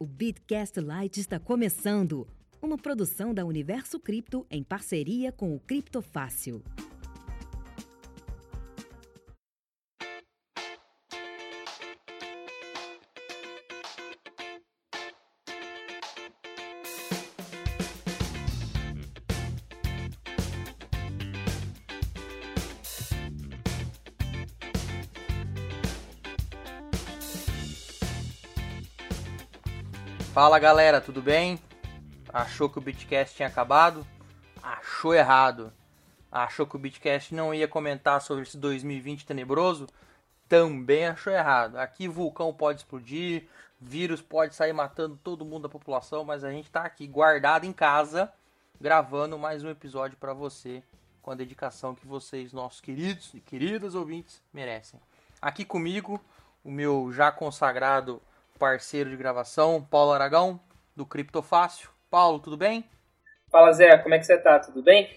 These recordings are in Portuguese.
O Bitcast Lite está começando. Uma produção da Universo Cripto em parceria com o Criptofácil. Fala galera, tudo bem? Achou que o Bitcast tinha acabado? Achou errado. Achou que o Bitcast não ia comentar sobre esse 2020 tenebroso? Também achou errado. Aqui vulcão pode explodir, vírus pode sair matando todo mundo da população, mas a gente tá aqui guardado em casa, gravando mais um episódio para você, com a dedicação que vocês, nossos queridos e queridas ouvintes, merecem. Aqui comigo, o meu já consagrado parceiro de gravação, Paulo Aragão, do Criptofácil. Paulo, tudo bem? Fala Zé, como é que você tá? Tudo bem?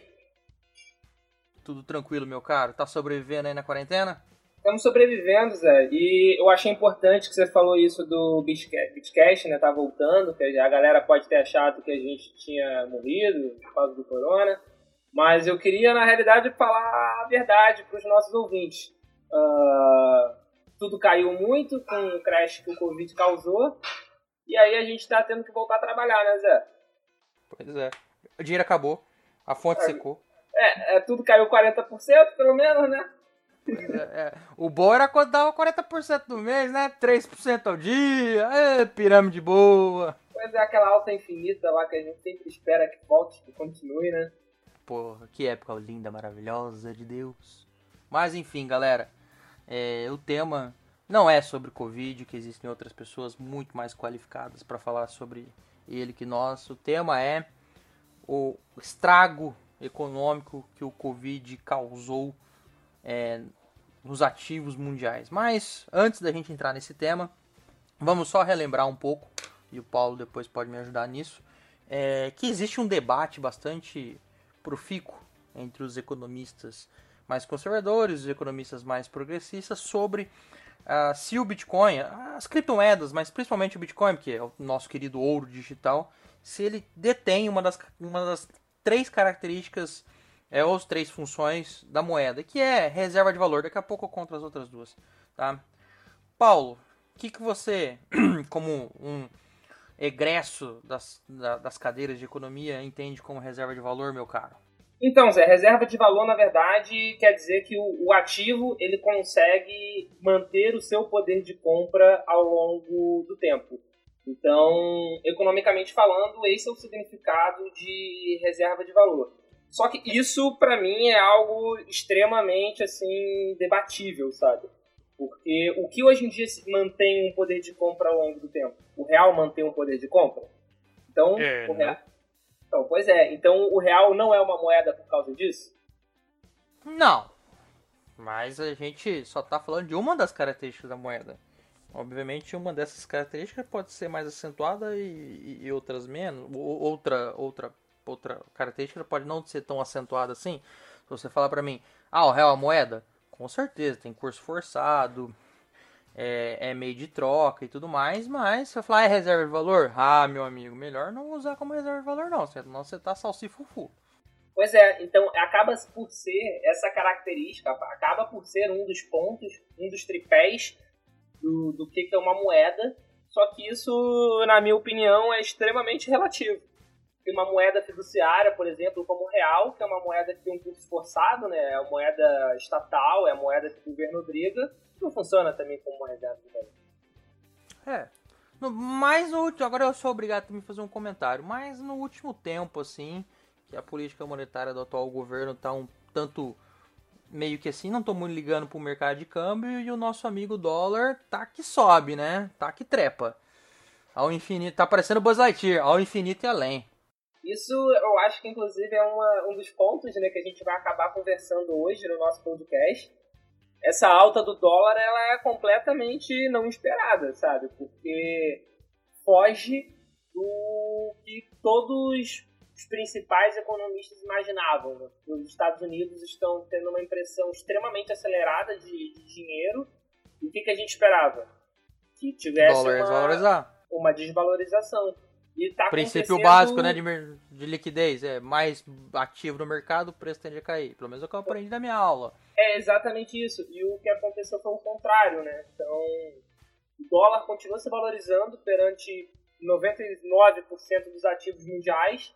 Tudo tranquilo, meu caro. Tá sobrevivendo aí na quarentena? Estamos sobrevivendo, Zé. E eu achei importante que você falou isso do Bitcast, né? Tá voltando, que a galera pode ter achado que a gente tinha morrido por causa do corona. Mas eu queria, na realidade, falar a verdade para os nossos ouvintes. Uh, tudo caiu muito com o crash que o Covid causou. E aí a gente tá tendo que voltar a trabalhar, né, Zé? Pois é. O dinheiro acabou, a fonte é, secou. É, é, tudo caiu 40%, pelo menos, né? É, é. O bom era quando dava 40% do mês, né? 3% ao dia, é, pirâmide boa. Pois é, aquela alta infinita lá que a gente sempre espera que volte, que continue, né? Porra, que época linda, maravilhosa de Deus. Mas enfim, galera. É, o tema não é sobre Covid, que existem outras pessoas muito mais qualificadas para falar sobre ele que nós. O tema é o estrago econômico que o Covid causou é, nos ativos mundiais. Mas antes da gente entrar nesse tema, vamos só relembrar um pouco, e o Paulo depois pode me ajudar nisso, é, que existe um debate bastante profícuo entre os economistas mais conservadores, os economistas mais progressistas, sobre uh, se o Bitcoin, as criptomoedas, mas principalmente o Bitcoin, que é o nosso querido ouro digital, se ele detém uma das, uma das três características é, ou as três funções da moeda, que é reserva de valor. Daqui a pouco eu conto as outras duas. Tá? Paulo, o que, que você, como um egresso das, das cadeiras de economia, entende como reserva de valor, meu caro? Então, Zé, reserva de valor, na verdade, quer dizer que o, o, ativo ele consegue manter o seu poder de compra ao longo do tempo. Então, economicamente falando, esse é o significado de reserva de valor. Só que isso, para mim, é algo extremamente, assim, debatível, sabe? Porque o que hoje em dia mantém um poder de compra ao longo do tempo? O real mantém um poder de compra? Então, é, o real... Né? Então, pois é. Então o real não é uma moeda por causa disso? Não. Mas a gente só está falando de uma das características da moeda. Obviamente, uma dessas características pode ser mais acentuada e, e outras menos. Outra, outra, outra característica pode não ser tão acentuada assim. Se você falar para mim, ah, o real é moeda? Com certeza, tem curso forçado, é, é, meio de troca e tudo mais, mas se eu falar é reserva de valor, ah, meu amigo, melhor não usar como reserva de valor não, senão você tá salsifufu. Pois é, então acaba por ser essa característica, acaba por ser um dos pontos, um dos tripés do, do que é uma moeda, só que isso, na minha opinião, é extremamente relativo. Tem uma moeda fiduciária, por exemplo, como o real, que é uma moeda que tem um curso forçado, né? É moeda estatal, é a moeda que o governo obriga, não funciona também como uma reserva de valor. É. No, mas no último, agora eu sou obrigado a me fazer um comentário, mas no último tempo, assim, que a política monetária do atual governo tá um tanto meio que assim, não tô muito ligando pro mercado de câmbio e o nosso amigo dólar tá que sobe, né? Tá que trepa. Ao infinito, tá parecendo Buzz Lightyear, ao infinito e além. Isso eu acho que inclusive é uma, um dos pontos né, que a gente vai acabar conversando hoje no nosso podcast essa alta do dólar ela é completamente não esperada, sabe? Porque foge do que todos os principais economistas imaginavam. Né? Os Estados Unidos estão tendo uma impressão extremamente acelerada de, de dinheiro. E o que, que a gente esperava? Que tivesse dólar uma... uma desvalorização. E tá Princípio básico né, de, de liquidez, é mais ativo no mercado, o preço tende a cair. Pelo menos é o que eu aprendi na minha aula. É exatamente isso. E o que aconteceu foi o contrário, né? Então, o dólar continua se valorizando perante 99% dos ativos mundiais,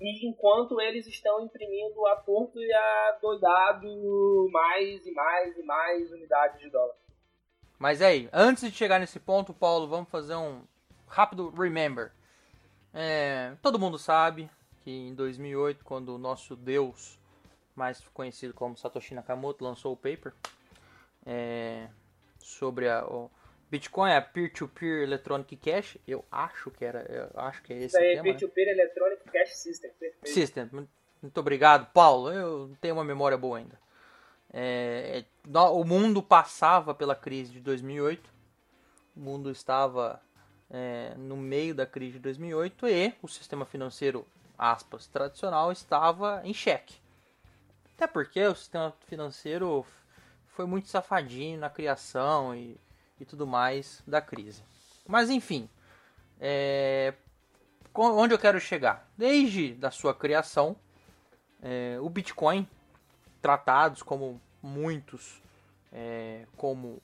e enquanto eles estão imprimindo a torto e a doidado mais e mais e mais unidades de dólar. Mas aí, antes de chegar nesse ponto, Paulo, vamos fazer um rápido remember. É, todo mundo sabe que em 2008, quando o nosso Deus, mais conhecido como Satoshi Nakamoto, lançou o paper é, sobre a, o Bitcoin, a Peer-to-Peer Electronic Cash, eu acho que era, eu acho que é esse Isso aí, tema, Peer-to-Peer né? Electronic Cash System. Perfeito. System. Muito obrigado, Paulo. Eu tenho uma memória boa ainda. É, o mundo passava pela crise de 2008. O mundo estava é, no meio da crise de 2008 e o sistema financeiro, aspas, tradicional estava em xeque. Até porque o sistema financeiro foi muito safadinho na criação e, e tudo mais da crise. Mas enfim, é, onde eu quero chegar? Desde da sua criação, é, o Bitcoin, tratados como muitos, é, como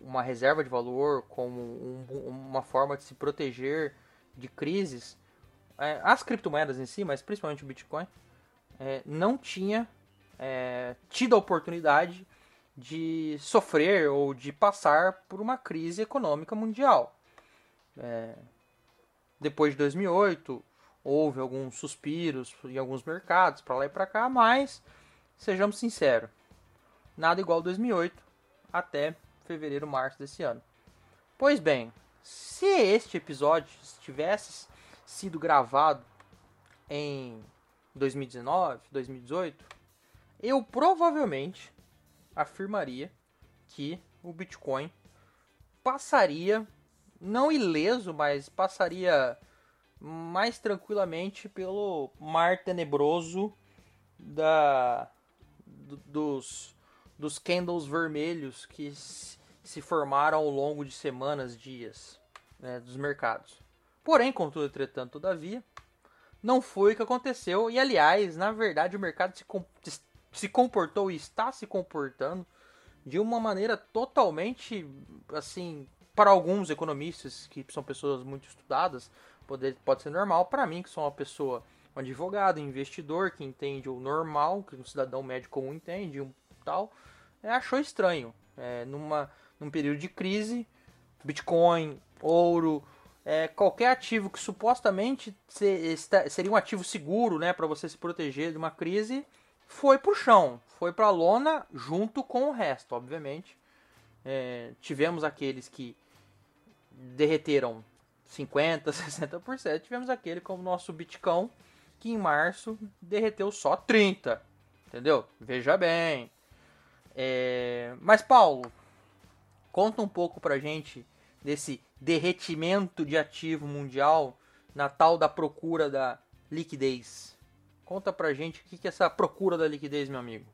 uma reserva de valor, como um, uma forma de se proteger de crises, é, as criptomoedas em si, mas principalmente o Bitcoin, é, não tinha é, tido a oportunidade de sofrer ou de passar por uma crise econômica mundial. É, depois de 2008, houve alguns suspiros em alguns mercados para lá e para cá, mas sejamos sinceros, nada igual 2008 até fevereiro, março desse ano. Pois bem, se este episódio tivesse sido gravado em 2019, 2018, eu provavelmente afirmaria que o Bitcoin passaria, não ileso, mas passaria mais tranquilamente pelo mar tenebroso da do, dos dos candles vermelhos que se formaram ao longo de semanas, dias né, dos mercados. Porém, contudo, entretanto, todavia, não foi o que aconteceu. E aliás, na verdade, o mercado se, com se comportou e está se comportando de uma maneira totalmente assim para alguns economistas que são pessoas muito estudadas pode, pode ser normal para mim que sou uma pessoa um advogado investidor que entende o normal que um cidadão médio comum entende um tal é, achou estranho é, numa num período de crise Bitcoin ouro é, qualquer ativo que supostamente seria um ativo seguro né para você se proteger de uma crise foi pro chão, foi pra lona junto com o resto, obviamente. É, tivemos aqueles que derreteram 50%, 60%, tivemos aquele como o nosso Bitcoin, que em março derreteu só 30%, entendeu? Veja bem. É, mas Paulo, conta um pouco pra gente desse derretimento de ativo mundial na tal da procura da liquidez. Conta pra gente o que é essa procura da liquidez, meu amigo.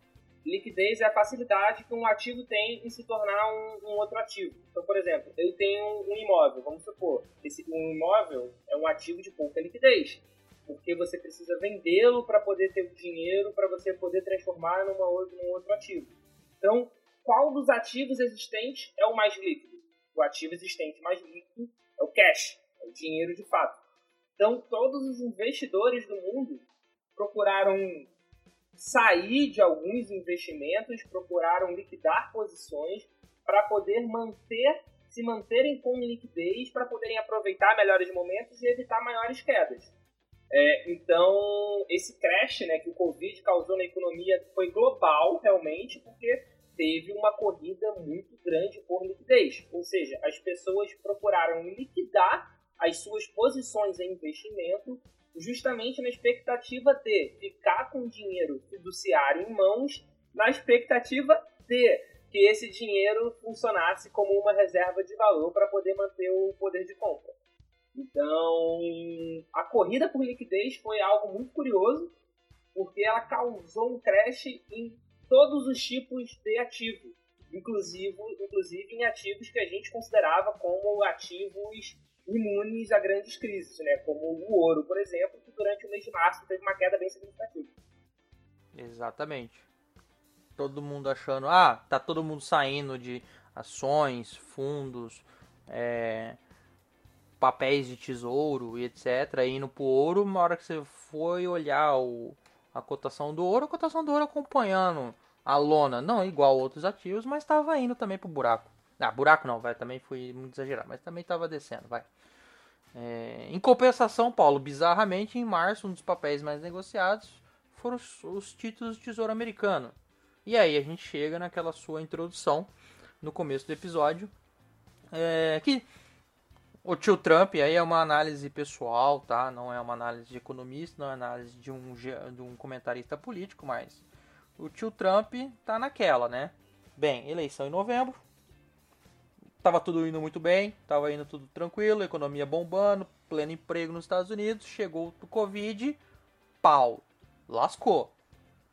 Liquidez é a facilidade que um ativo tem em se tornar um, um outro ativo. Então, por exemplo, eu tenho um imóvel, vamos supor, esse um imóvel é um ativo de pouca liquidez, porque você precisa vendê-lo para poder ter o dinheiro para você poder transformar numa num outro ativo. Então, qual dos ativos existentes é o mais líquido? O ativo existente mais líquido é o cash, é o dinheiro de fato. Então, todos os investidores do mundo procuraram sair de alguns investimentos, procuraram liquidar posições para poder manter se manterem com liquidez para poderem aproveitar melhores momentos e evitar maiores quedas. É, então, esse crash né, que o Covid causou na economia foi global, realmente, porque teve uma corrida muito grande por liquidez. Ou seja, as pessoas procuraram liquidar as suas posições em investimento justamente na expectativa de ficar com dinheiro fiduciário em mãos, na expectativa de que esse dinheiro funcionasse como uma reserva de valor para poder manter o poder de compra. Então, a corrida por liquidez foi algo muito curioso, porque ela causou um crash em todos os tipos de ativo. inclusive, inclusive em ativos que a gente considerava como ativos imunes a grandes crises, né? como o ouro, por exemplo, que durante o mês de março teve uma queda bem significativa. Exatamente. Todo mundo achando, ah, tá todo mundo saindo de ações, fundos, é, papéis de tesouro e etc, indo pro ouro, na hora que você foi olhar o, a cotação do ouro, a cotação do ouro acompanhando a lona, não igual outros ativos, mas estava indo também pro buraco. Ah, buraco não, vai, também fui muito exagerado, mas também estava descendo, vai. É, em compensação, Paulo, bizarramente, em março, um dos papéis mais negociados foram os, os títulos do Tesouro Americano. E aí a gente chega naquela sua introdução no começo do episódio, é, que o tio Trump aí é uma análise pessoal, tá? Não é uma análise de economista, não é análise de um, de um comentarista político, mas o tio Trump tá naquela, né? Bem, eleição em novembro, tava tudo indo muito bem, tava indo tudo tranquilo, economia bombando, pleno emprego nos Estados Unidos, chegou o Covid, pau, lascou.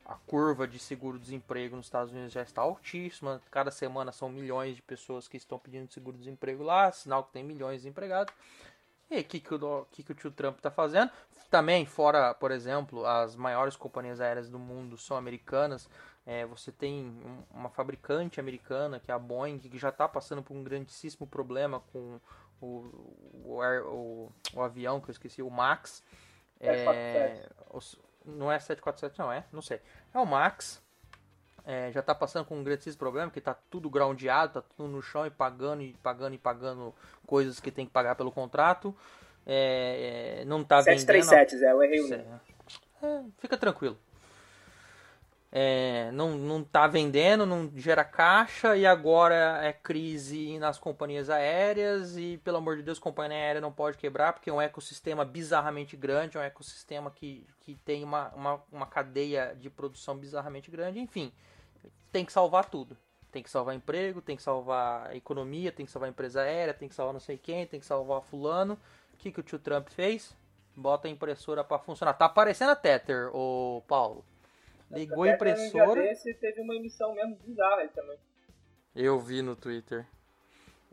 A curva de seguro-desemprego nos Estados Unidos já está altíssima. Cada semana são milhões de pessoas que estão pedindo seguro-desemprego lá, sinal que tem milhões de empregados. E o que, que, o, que, que o tio Trump está fazendo? Também, fora, por exemplo, as maiores companhias aéreas do mundo são americanas. É, você tem uma fabricante americana, que é a Boeing, que já está passando por um grandíssimo problema com o, o, o, o avião, que eu esqueci, o Max. É, não é 747, não é? Não sei. É o Max. É, já tá passando com um grande problema, que tá tudo groundeado, tá tudo no chão e pagando e pagando e pagando coisas que tem que pagar pelo contrato. É, é não tá 737, vendendo. 737, é, eu errei o é, Fica tranquilo é, não, não tá vendendo, não gera caixa e agora é crise nas companhias aéreas e pelo amor de Deus, companhia aérea não pode quebrar porque é um ecossistema bizarramente grande, é um ecossistema que, que tem uma, uma, uma cadeia de produção bizarramente grande, enfim, tem que salvar tudo. Tem que salvar emprego, tem que salvar economia, tem que salvar empresa aérea, tem que salvar não sei quem, tem que salvar fulano. O que, que o tio Trump fez? Bota a impressora para funcionar. Tá aparecendo a Tether, o Paulo. Ligou a impressora. Desse, teve uma emissão mesmo bizarra também. Eu vi no Twitter.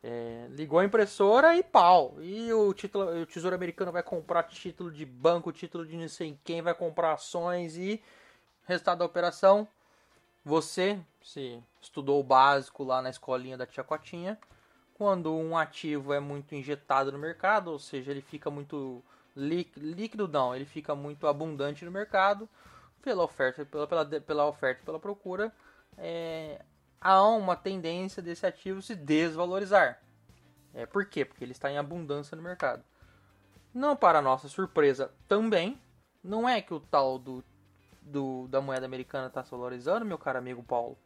É, ligou a impressora e pau. E o, título, o Tesouro Americano vai comprar título de banco, título de não sei quem, vai comprar ações e resultado da operação. Você, se estudou o básico lá na escolinha da tia Cotinha, quando um ativo é muito injetado no mercado, ou seja, ele fica muito líquido, não, ele fica muito abundante no mercado, pela oferta, pela, pela, pela oferta pela procura, é, há uma tendência desse ativo se desvalorizar. É, por quê? Porque ele está em abundância no mercado. Não para nossa surpresa também, não é que o tal do, do da moeda americana está se valorizando, meu caro amigo Paulo?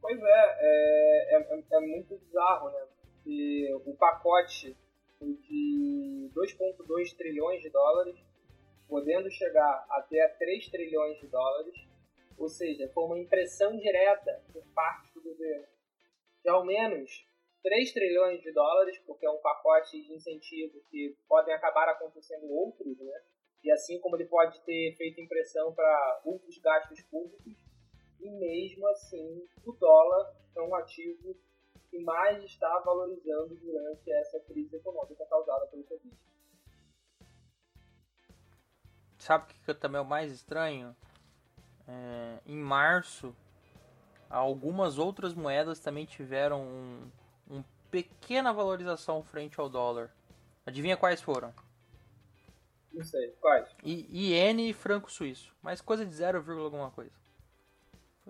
Pois é, é, é, é muito bizarro, né? Porque o pacote de 2,2 trilhões de dólares podendo chegar até 3 trilhões de dólares, ou seja, com uma impressão direta por parte do governo de ao menos 3 trilhões de dólares, porque é um pacote de incentivo que podem acabar acontecendo outros, né? E assim como ele pode ter feito impressão para outros gastos públicos, e mesmo assim o dólar é um ativo que mais está valorizando durante essa crise econômica causada pelo Covid. Sabe o que também é o mais estranho? É, em março, algumas outras moedas também tiveram um, um pequena valorização frente ao dólar. Adivinha quais foram? Não sei, quais? I, iene e franco suíço. Mas coisa de 0, alguma coisa.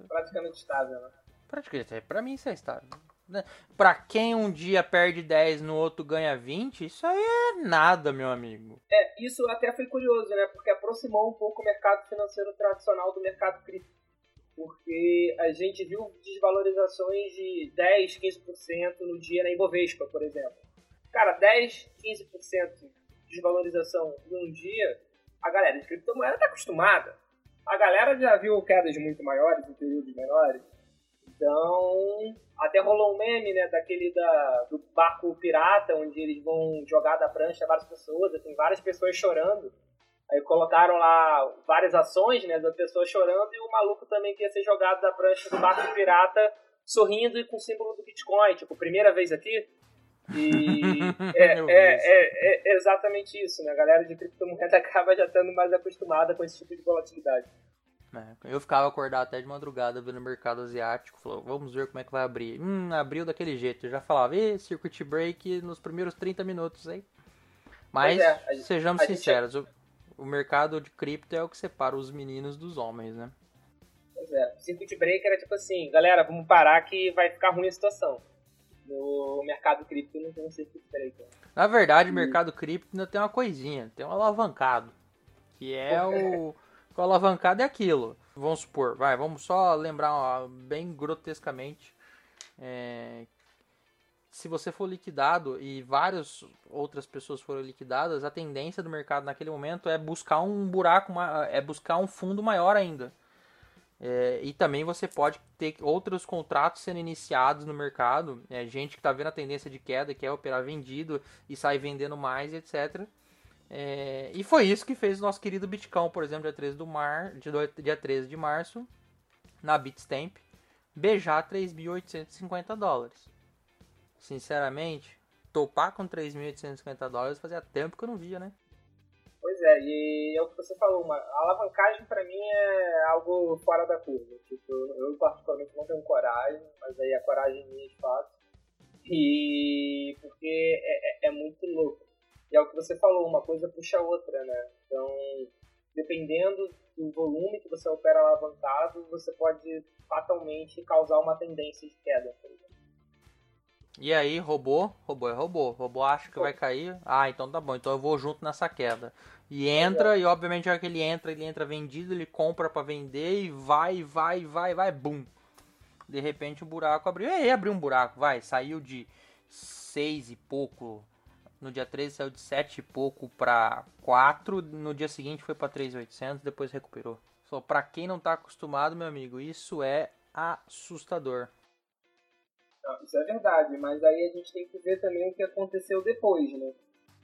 Praticamente estável, né? Praticamente, é, pra mim isso é estável. Né? Pra quem um dia perde 10 no outro ganha 20, isso aí é nada, meu amigo. É, isso até foi curioso, né? Porque aproximou um pouco o mercado financeiro tradicional do mercado cripto. Porque a gente viu desvalorizações de 10, 15% no dia na Ibovespa, por exemplo. Cara, 10, 15% de desvalorização num dia, a galera de criptomoeda tá acostumada. A galera já viu quedas muito maiores em períodos menores. Então, até rolou um meme, né, daquele da, do barco pirata, onde eles vão jogar da prancha várias pessoas, tem várias pessoas chorando. Aí colocaram lá várias ações, né, da pessoa chorando e o maluco também que ia ser jogado da prancha do barco pirata sorrindo e com o símbolo do Bitcoin, tipo, primeira vez aqui. E é, é, é, é, exatamente isso, né? A galera de criptomoeda acaba já estando mais acostumada com esse tipo de volatilidade. É, eu ficava acordado até de madrugada vendo o mercado asiático, falou, vamos ver como é que vai abrir. Hum, abriu daquele jeito. Eu já falava, e circuit break nos primeiros 30 minutos, hein? Mas, é, sejamos sinceros, gente... o, o mercado de cripto é o que separa os meninos dos homens, né? Pois é, circuit break era tipo assim, galera, vamos parar que vai ficar ruim a situação. No mercado cripto não tem um circuit breaker. Na verdade, o mercado cripto ainda tem uma coisinha, tem um alavancado. Que é o. o alavancado é aquilo. Vamos supor, vai, vamos só lembrar ó, bem grotescamente. É, se você for liquidado e várias outras pessoas foram liquidadas, a tendência do mercado naquele momento é buscar um buraco, é buscar um fundo maior ainda. É, e também você pode ter outros contratos sendo iniciados no mercado. É, gente que está vendo a tendência de queda, quer operar vendido e sai vendendo mais, etc. É, e foi isso que fez o nosso querido Bitcoin, por exemplo, dia 13, do mar, dia 13 de março, na Bitstamp, beijar 3.850 dólares. Sinceramente, topar com 3.850 dólares fazia tempo que eu não via, né? Pois é, e é o que você falou, uma, a alavancagem para mim é algo fora da curva. Tipo, eu particularmente não tenho coragem, mas aí a coragem minha de fato. E porque é, é, é, muito louco. E é o que você falou, uma coisa puxa a outra, né? Então, dependendo do volume que você opera alavancado, você pode fatalmente causar uma tendência de queda, por exemplo. E aí, robô, robô é robô. Robô acha que vai cair. Ah, então tá bom. Então eu vou junto nessa queda. E entra, e obviamente, já que ele entra, ele entra vendido, ele compra para vender e vai, vai, vai, vai, bum. De repente o buraco abriu. E abriu um buraco, vai. Saiu de 6 e pouco. No dia 13 saiu de 7 e pouco para 4. No dia seguinte foi para 3,800, depois recuperou. Só para quem não tá acostumado, meu amigo, isso é assustador. Não, isso é verdade, mas aí a gente tem que ver também o que aconteceu depois, né?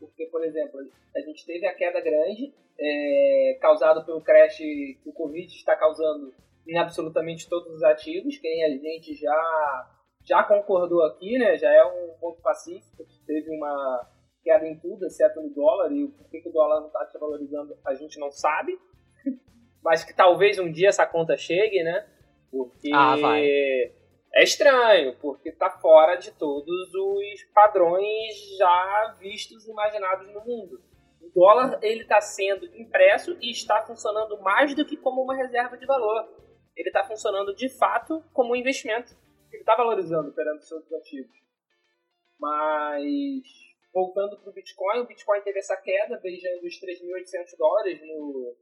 Porque, por exemplo, a gente teve a queda grande é, causada pelo crash que o Covid está causando em absolutamente todos os ativos, quem a gente já, já concordou aqui, né? Já é um ponto pacífico, teve uma queda em tudo, exceto no dólar, e por que o dólar não está se valorizando a gente não sabe, mas que talvez um dia essa conta chegue, né? Porque ah, vai é estranho, porque está fora de todos os padrões já vistos e imaginados no mundo. O dólar ele está sendo impresso e está funcionando mais do que como uma reserva de valor. Ele está funcionando de fato como um investimento. Ele está valorizando perante seus ativos. Mas voltando para o Bitcoin, o Bitcoin teve essa queda, beijando os 3.800 dólares no,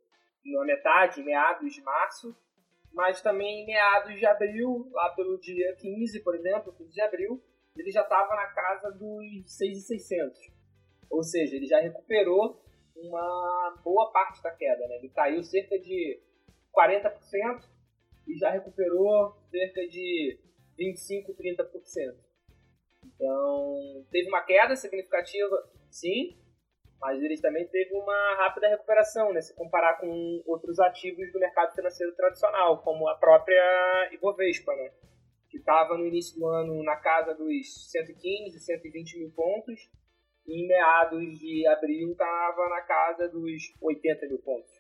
na metade, meados de março mas também em meados de abril, lá pelo dia 15, por exemplo, 15 de abril, ele já estava na casa dos 6,600. Ou seja, ele já recuperou uma boa parte da queda, né? Ele caiu cerca de 40% e já recuperou cerca de 25, 30%. Então, teve uma queda significativa, sim, mas ele também teve uma rápida recuperação, né? Se comparar com outros ativos do mercado financeiro tradicional, como a própria Ibovespa, né? Que estava no início do ano na casa dos 115, 120 mil pontos, e em meados de abril estava na casa dos 80 mil pontos.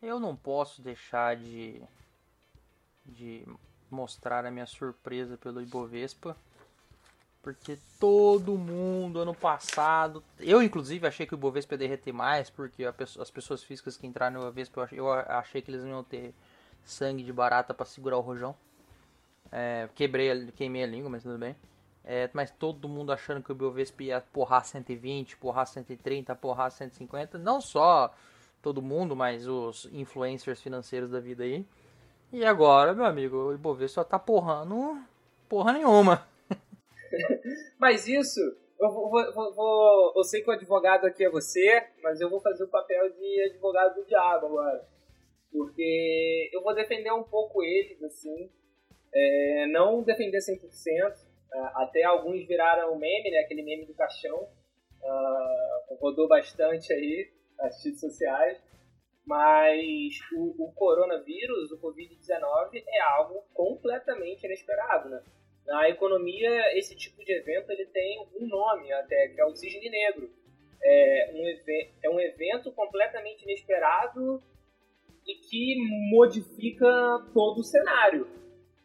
Eu não posso deixar de, de mostrar a minha surpresa pelo Ibovespa porque todo mundo ano passado. Eu, inclusive, achei que o Bovespa ia derreter mais, porque as pessoas físicas que entraram no Bovespa, eu achei que eles iam ter sangue de barata para segurar o rojão. É, quebrei, queimei a língua, mas tudo bem. É, mas todo mundo achando que o Bovespa ia porrar 120, porrar 130, porrar 150. Não só todo mundo, mas os influencers financeiros da vida aí. E agora, meu amigo, o Ibovespa só tá porrando porra nenhuma. mas isso, eu, vou, vou, vou, eu sei que o advogado aqui é você, mas eu vou fazer o papel de advogado do diabo agora. Porque eu vou defender um pouco eles, assim. É, não defender 100%. É, até alguns viraram meme, né? Aquele meme do caixão. Uh, rodou bastante aí nas redes sociais. Mas o, o coronavírus, o Covid-19, é algo completamente inesperado, né? Na economia, esse tipo de evento ele tem um nome até, que é o cisne negro. É um, é um evento completamente inesperado e que modifica todo o cenário.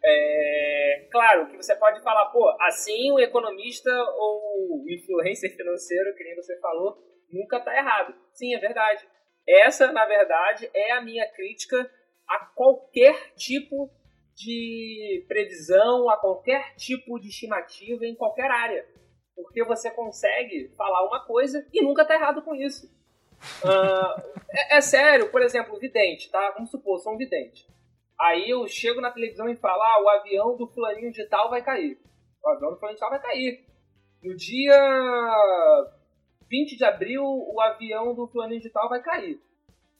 É, claro que você pode falar, pô, assim o economista ou o influencer financeiro, que nem você falou, nunca está errado. Sim, é verdade. Essa, na verdade, é a minha crítica a qualquer tipo de previsão, a qualquer tipo de estimativa em qualquer área. Porque você consegue falar uma coisa e nunca tá errado com isso. Uh, é, é, sério, por exemplo, vidente, tá? Vamos supor, sou um vidente. Aí eu chego na televisão e falo, ah, o avião do fulaninho de tal vai cair. O avião do fulaninho de tal vai cair. No dia 20 de abril, o avião do fulaninho de tal vai cair.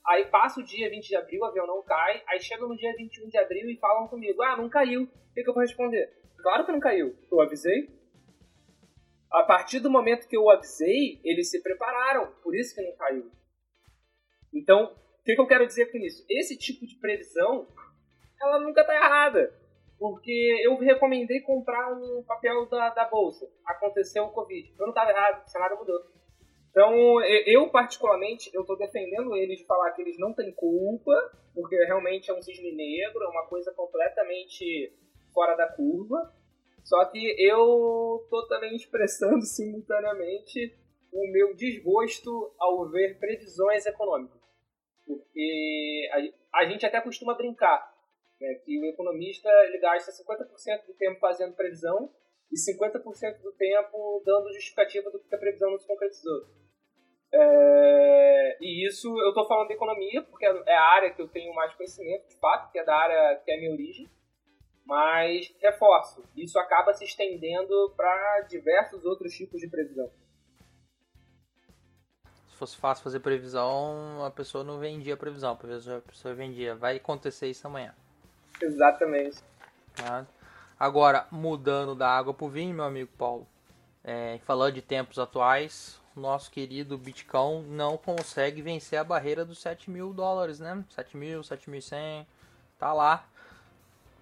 Aí passa o dia 20 de abril, o avião não cai. Aí chega no dia 21 de abril e falam comigo: Ah, não caiu. O que, que eu vou responder? Claro que não caiu. Eu avisei. A partir do momento que eu avisei, eles se prepararam. Por isso que não caiu. Então, o que, que eu quero dizer com isso? Esse tipo de previsão, ela nunca está errada. Porque eu recomendei comprar um papel da, da bolsa. Aconteceu o Covid. Eu não estava errado, o cenário mudou. Então, eu particularmente, eu estou defendendo eles de falar que eles não têm culpa, porque realmente é um cisne negro, é uma coisa completamente fora da curva. Só que eu estou também expressando simultaneamente o meu desgosto ao ver previsões econômicas. Porque a, a gente até costuma brincar né, que o economista ele gasta 50% do tempo fazendo previsão e 50% do tempo dando justificativa do que a previsão não se concretizou. É, e isso eu estou falando de economia, porque é a área que eu tenho mais conhecimento, de fato, que é da área que é a minha origem. Mas, reforço, isso acaba se estendendo para diversos outros tipos de previsão. Se fosse fácil fazer previsão, a pessoa não vendia previsão, a pessoa vendia, vai acontecer isso amanhã. Exatamente. Tá? Agora, mudando da água para o vinho, meu amigo Paulo, é, falando de tempos atuais, nosso querido Bitcoin não consegue vencer a barreira dos 7 mil dólares, né? 7 mil, 7.100, tá lá.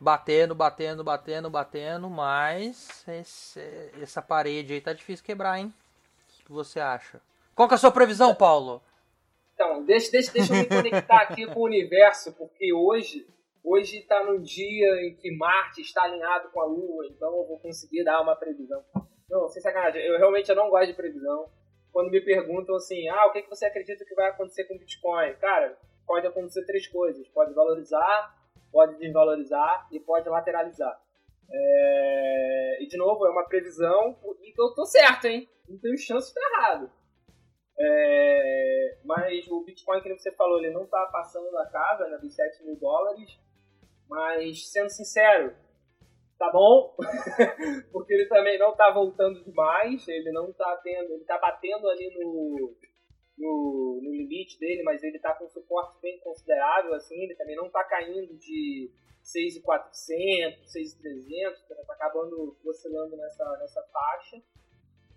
Batendo, batendo, batendo, batendo, mas esse, essa parede aí tá difícil quebrar, hein? O que você acha? Qual que é a sua previsão, Paulo? Então, deixa, deixa, deixa eu me conectar aqui com o universo, porque hoje hoje está num dia em que Marte está alinhado com a Lua, então eu vou conseguir dar uma previsão. Não, sem sacanagem, eu realmente não gosto de previsão quando me perguntam assim, ah, o que, que você acredita que vai acontecer com o Bitcoin? Cara, pode acontecer três coisas. Pode valorizar, pode desvalorizar e pode lateralizar. É... E, de novo, é uma previsão e eu tô certo, hein? Não tenho chance de estar errado. É... Mas o Bitcoin, que você falou, ele não tá passando da casa né, dos 7 mil dólares. Mas, sendo sincero, tá bom, porque ele também não tá voltando demais, ele não tá tendo, ele tá batendo ali no, no, no limite dele, mas ele tá com suporte bem considerável, assim, ele também não tá caindo de 6,400, 6,300, tá acabando oscilando nessa, nessa faixa,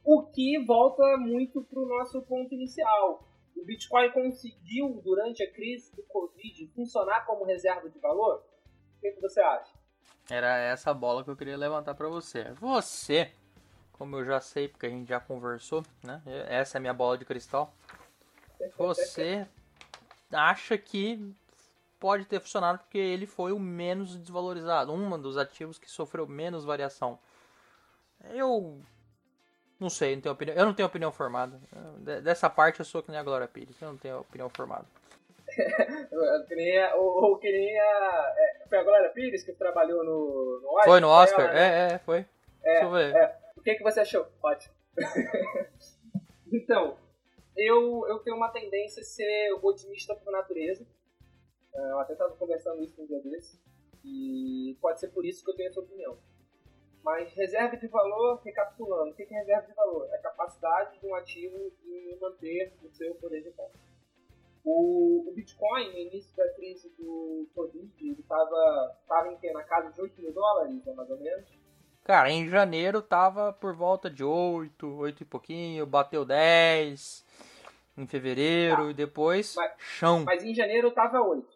o que volta muito pro nosso ponto inicial. O Bitcoin conseguiu, durante a crise do Covid, funcionar como reserva de valor? O que, que você acha? Era essa bola que eu queria levantar para você. Você, como eu já sei, porque a gente já conversou, né? Essa é a minha bola de cristal. Você acha que pode ter funcionado porque ele foi o menos desvalorizado, um dos ativos que sofreu menos variação. Eu não sei, não tenho opinião. Eu não tenho opinião formada. Dessa parte eu sou que nem a Glória Pires, eu não tenho opinião formada. que nem a, ou, ou que nem a. É, foi a Glória Pires que trabalhou no, no Oscar? Foi no Oscar, ela, né? é, é, foi. É, é, o que, que você achou? Ótimo. então, eu, eu tenho uma tendência a ser otimista por natureza. É, eu até estava conversando isso um dia desse. E pode ser por isso que eu tenho essa opinião. Mas reserva de valor, recapitulando, o que é reserva de valor? É a capacidade de um ativo de manter o seu poder de compra. O, o Bitcoin, no início da crise do Covid, ele estava tava em que? Na casa de 8 mil dólares, né, mais ou menos? Cara, em janeiro tava por volta de 8, 8 e pouquinho, bateu 10. em fevereiro Tá. e depois Mas- chão. Mas em janeiro tava 8.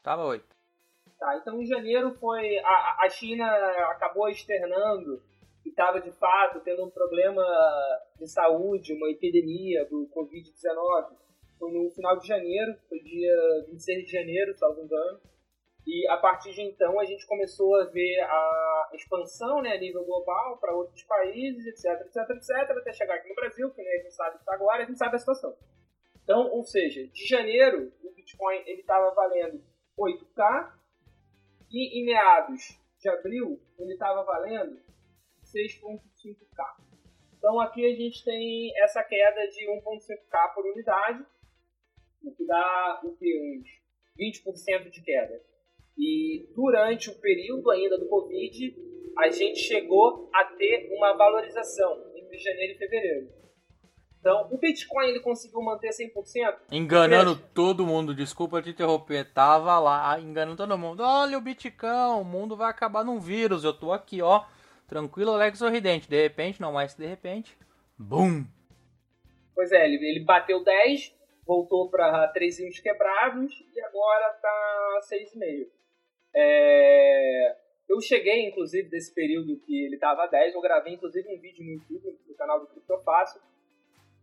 Tava 8. Tá, então em janeiro foi. A, a China acabou externando que estava de fato tendo um problema de saúde, uma epidemia do Covid-19. Foi no final de janeiro, foi dia 26 de janeiro, salvo engano. E a partir de então a gente começou a ver a expansão né, a nível global para outros países, etc, etc, etc, até chegar aqui no Brasil, que nem a gente sabe que está agora, a gente sabe a situação. Então, ou seja, de janeiro o Bitcoin ele estava valendo 8K e em meados de abril ele estava valendo 6,5K. Então aqui a gente tem essa queda de 1,5K por unidade, o que dá o que? Uns 20% de queda. E durante o período ainda do Covid, a gente chegou a ter uma valorização entre janeiro e fevereiro. Então, o Bitcoin ele conseguiu manter 100%? Enganando todo mundo, desculpa te interromper. Tava lá, enganando todo mundo. Olha o Bitcão, o mundo vai acabar num vírus. Eu tô aqui, ó, tranquilo, alegre, sorridente. De repente, não mais de repente, BUM! Pois é, ele, ele bateu 10, voltou para 3 quebrados e agora tá 6,5. É... Eu cheguei, inclusive, desse período que ele tava a 10, eu gravei, inclusive, um vídeo no YouTube, no canal do Criptofácil,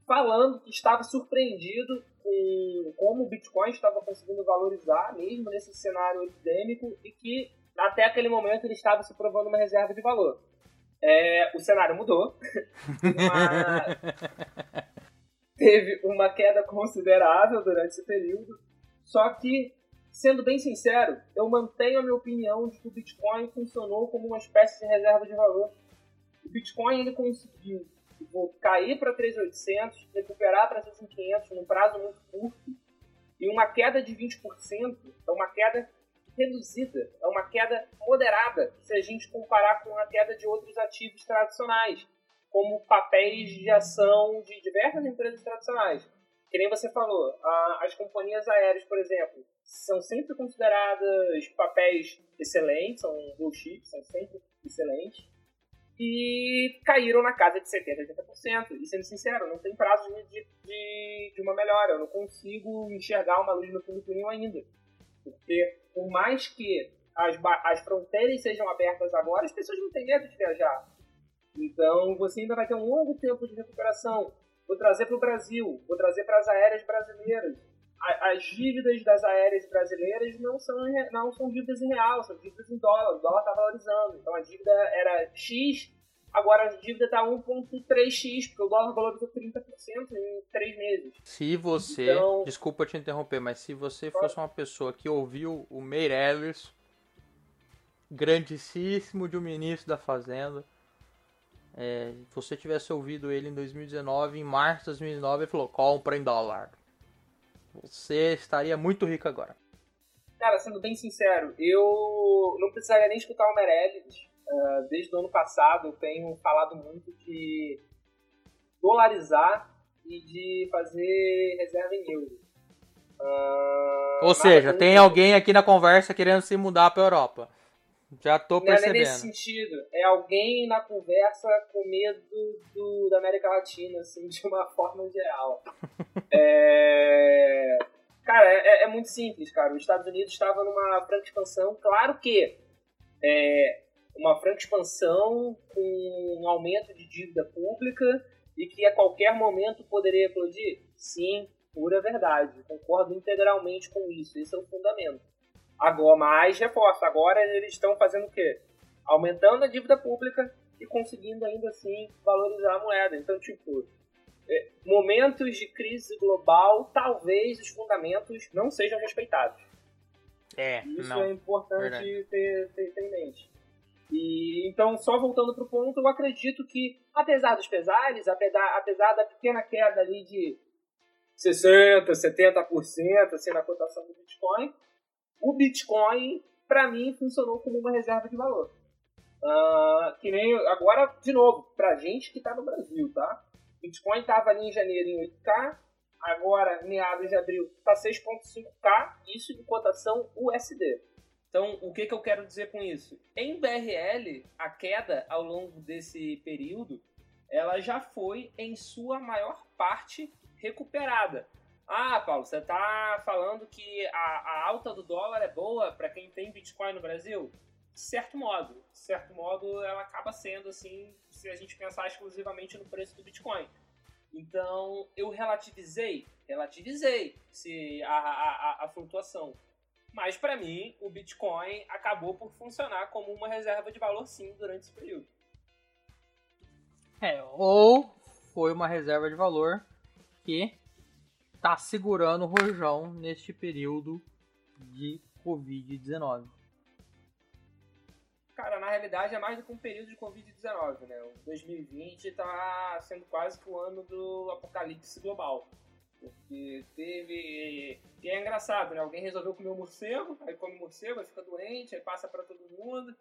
falando que estava surpreendido com como o Bitcoin estava conseguindo valorizar, mesmo nesse cenário epidêmico, e que até aquele momento ele estava se provando uma reserva de valor. É, o cenário mudou. Uma- Teve uma queda considerável durante esse período. Só que, sendo bem sincero, eu mantenho a minha opinião de que o Bitcoin funcionou como uma espécie de reserva de valor. O Bitcoin ele conseguiu vou cair para 3.800, recuperar para 6.500 num prazo muito curto, e uma queda de 20% é uma queda reduzida, é uma queda moderada, se a gente comparar com a queda de outros ativos tradicionais, como papéis de ação de diversas empresas tradicionais. Que nem você falou, as companhias aéreas, por exemplo, são sempre consideradas papéis excelentes, são blue chips, são sempre excelentes, e caíram na casa de 70%, 80%. E sendo sincero, não tem prazo de, de, de uma melhora. Eu não consigo enxergar uma luz no fim do túnel ainda. Porque, por mais que as, as fronteiras sejam abertas agora, as pessoas não têm medo de viajar. Então, você ainda vai ter um longo tempo de recuperação. Vou trazer para o Brasil, vou trazer para as aéreas brasileiras. As dívidas das aéreas brasileiras não são, não são dívidas em real, são dívidas em dólar. O dólar está valorizando. Então, a dívida era X, agora a dívida está 1,3x, porque o dólar valorizou 30% em 3 meses. Se você, Então- desculpa te interromper, mas se você fosse uma pessoa que ouviu o Meirelles, grandíssimo de um ministro da Fazenda, é, se você tivesse ouvido ele em 2019, em março de 2009, ele falou: compra em dólar. Você estaria muito rico agora. Cara, sendo bem sincero, eu não precisaria nem escutar o Meirelles. Ah, desde o ano passado eu tenho falado muito de dolarizar e de fazer reserva em euro. Ah, Ou seja, tem alguém aqui na conversa querendo se mudar para Europa. Já tô Não é percebendo. nesse sentido. É alguém na conversa com medo do, da América Latina, assim, de uma forma geral. É, Cara, é, é muito simples, cara. Os Estados Unidos estava numa franca expansão. Claro que é uma franca expansão com um aumento de dívida pública e que a qualquer momento poderia explodir? Sim, pura verdade. Concordo integralmente com isso. Esse é o fundamento. Agora, mais reforço, agora eles estão fazendo o quê? Aumentando a dívida pública e conseguindo ainda assim valorizar a moeda. Então, tipo, é, momentos de crise global, talvez os fundamentos não sejam respeitados. É, Isso não. é importante ter, ter, ter em mente. E, então, só voltando para o ponto, eu acredito que, apesar dos pesares, apesar, apesar da pequena queda ali de 60%, 70% assim, na cotação do Bitcoin, o Bitcoin, para mim, funcionou como uma reserva de valor. Ah, que nem agora, de novo, pra gente que tá no Brasil, tá? Bitcoin tava ali em janeiro em 8K, agora, meados de abril, tá 6.5K, isso em cotação USD. Então, o que, que eu quero dizer com isso? Em BRL, a queda ao longo desse período ela já foi, em sua maior parte, recuperada. Ah, Paulo, você está falando que a, a, alta do dólar é boa para quem tem Bitcoin no Brasil? De certo modo. De certo modo, ela acaba sendo assim, se a gente pensar exclusivamente no preço do Bitcoin. Então, eu relativizei, relativizei se a, a, a flutuação. Mas, para mim, o Bitcoin acabou por funcionar como uma reserva de valor, sim, durante esse período. É, ou foi uma reserva de valor que tá segurando o rojão neste período de Covid-19? Cara, na realidade é mais do que um período de Covid-19, né? O 2020 tá sendo quase que o ano do apocalipse global. Porque teve. E é engraçado, né? Alguém resolveu comer um morcego, aí come morcego, aí fica doente, aí passa para todo mundo.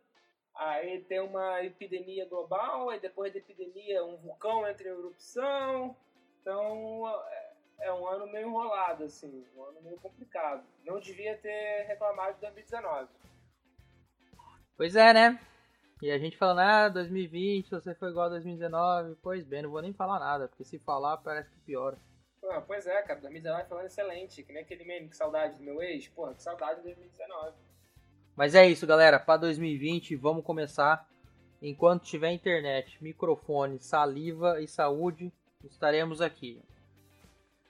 Aí tem uma epidemia global, aí depois da epidemia um vulcão entra em erupção. Então é um ano meio enrolado, assim, um ano meio complicado. Não devia ter reclamado de 2019. Pois é, né? E a gente falando, ah, 2020, você foi igual a 2019. Pois bem, não vou nem falar nada, porque se falar parece que piora. Ah, pois é, cara, 2019 falando excelente, que nem aquele meme, que saudade do meu ex. Porra, que saudade de 2019. Mas é isso, galera, para 2020 vamos começar. Enquanto tiver internet, microfone, saliva e saúde, estaremos aqui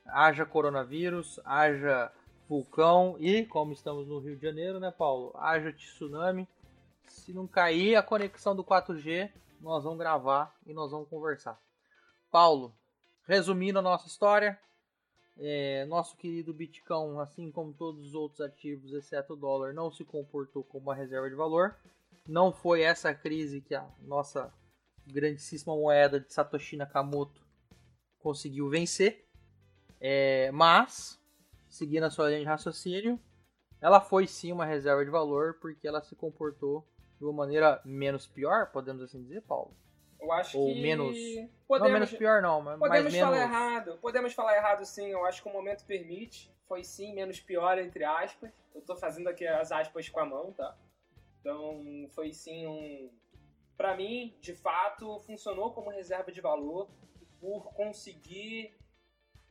haja coronavírus, haja vulcão e, como estamos no Rio de Janeiro, né, Paulo? Haja tsunami. Se não cair a conexão do 4G, nós vamos gravar e nós vamos conversar. Paulo, resumindo a nossa história, é, nosso querido Bitcoin, assim como todos os outros ativos, exceto o dólar, não se comportou como uma reserva de valor. Não foi essa crise que a nossa grandíssima moeda de Satoshi Nakamoto conseguiu vencer. É, mas, seguindo a sua linha de raciocínio, ela foi sim uma reserva de valor porque ela se comportou de uma maneira menos pior, podemos assim dizer, Paulo? Eu acho Ou que. menos. Podemos, não menos pior, não, mas podemos falar menos. errado. Podemos falar errado sim, eu acho que o momento permite. Foi sim menos pior, entre aspas. Eu tô fazendo aqui as aspas com a mão, tá? Então foi sim um. Pra mim, de fato, funcionou como reserva de valor por conseguir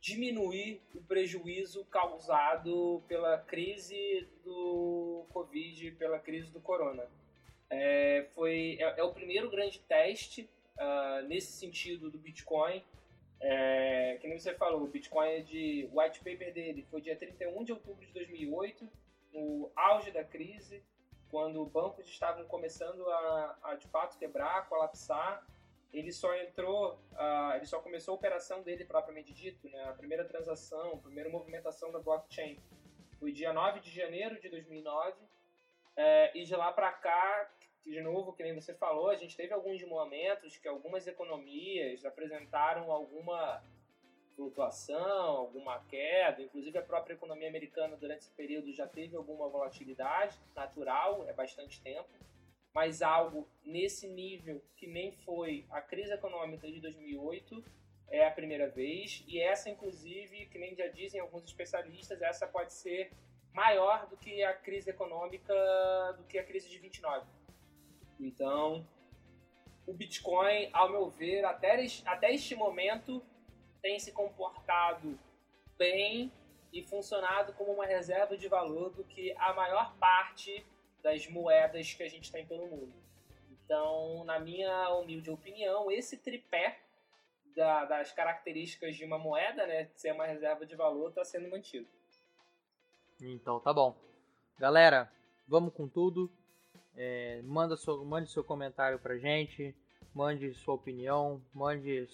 diminuir o prejuízo causado pela crise do Covid, pela crise do corona. É, foi, é, é o primeiro grande teste uh, nesse sentido do Bitcoin. É, que nem você falou, o Bitcoin é de white paper dele foi dia 31 de outubro de 2008, no auge da crise, quando bancos estavam começando a, a de fato quebrar, colapsar ele só entrou, uh, ele só começou a operação dele propriamente dito, né? A primeira transação, a primeira movimentação da blockchain foi dia 9 de janeiro de 2009. É, e de lá para cá, de novo, que nem você falou, a gente teve alguns momentos que algumas economias apresentaram alguma flutuação, alguma queda, inclusive a própria economia americana durante esse período já teve alguma volatilidade natural, é bastante tempo mas algo nesse nível que nem foi a crise econômica de 2008 é a primeira vez. E essa inclusive que nem já dizem alguns especialistas essa pode ser maior do que a crise econômica do que a crise de 29 então o Bitcoin ao meu ver até até este momento tem se comportado bem e funcionado como uma reserva de valor do que a maior parte das moedas que a gente tem pelo mundo. Então, na minha humilde opinião, esse tripé da, das características de uma moeda, né, ser uma reserva de valor, está sendo mantido. Então tá bom. Galera, vamos com tudo. É, manda seu, mande seu comentário pra gente, mande sua opinião, mande.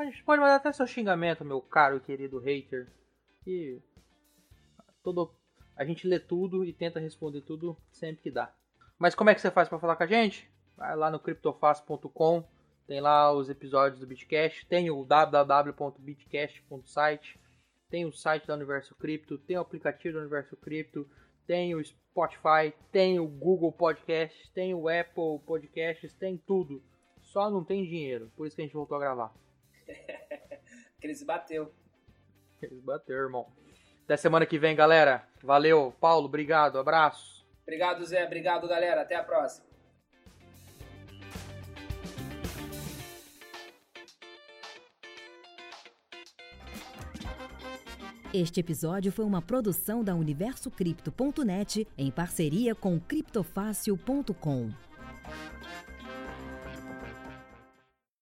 Gente pode mandar até seu xingamento, meu caro e querido hater. E todo, a gente lê tudo e tenta responder tudo sempre que dá. Mas como é que você faz para falar com a gente? Vai lá no criptofácil.com, tem lá os episódios do Bitcast, tem o www.bitcast.site, tem o site da Universo Cripto, tem o aplicativo do Universo Cripto, tem o Spotify, tem o Google Podcast, tem o Apple Podcasts, tem tudo. Só não tem dinheiro, por isso que a gente voltou a gravar. Crise bateu. Crise bateu, irmão. Até semana que vem, galera. Valeu, Paulo, obrigado, abraço. Obrigado, Zé. Obrigado, galera. Até a próxima. Este episódio foi uma produção da UniversoCripto.net em parceria com criptofácil.com.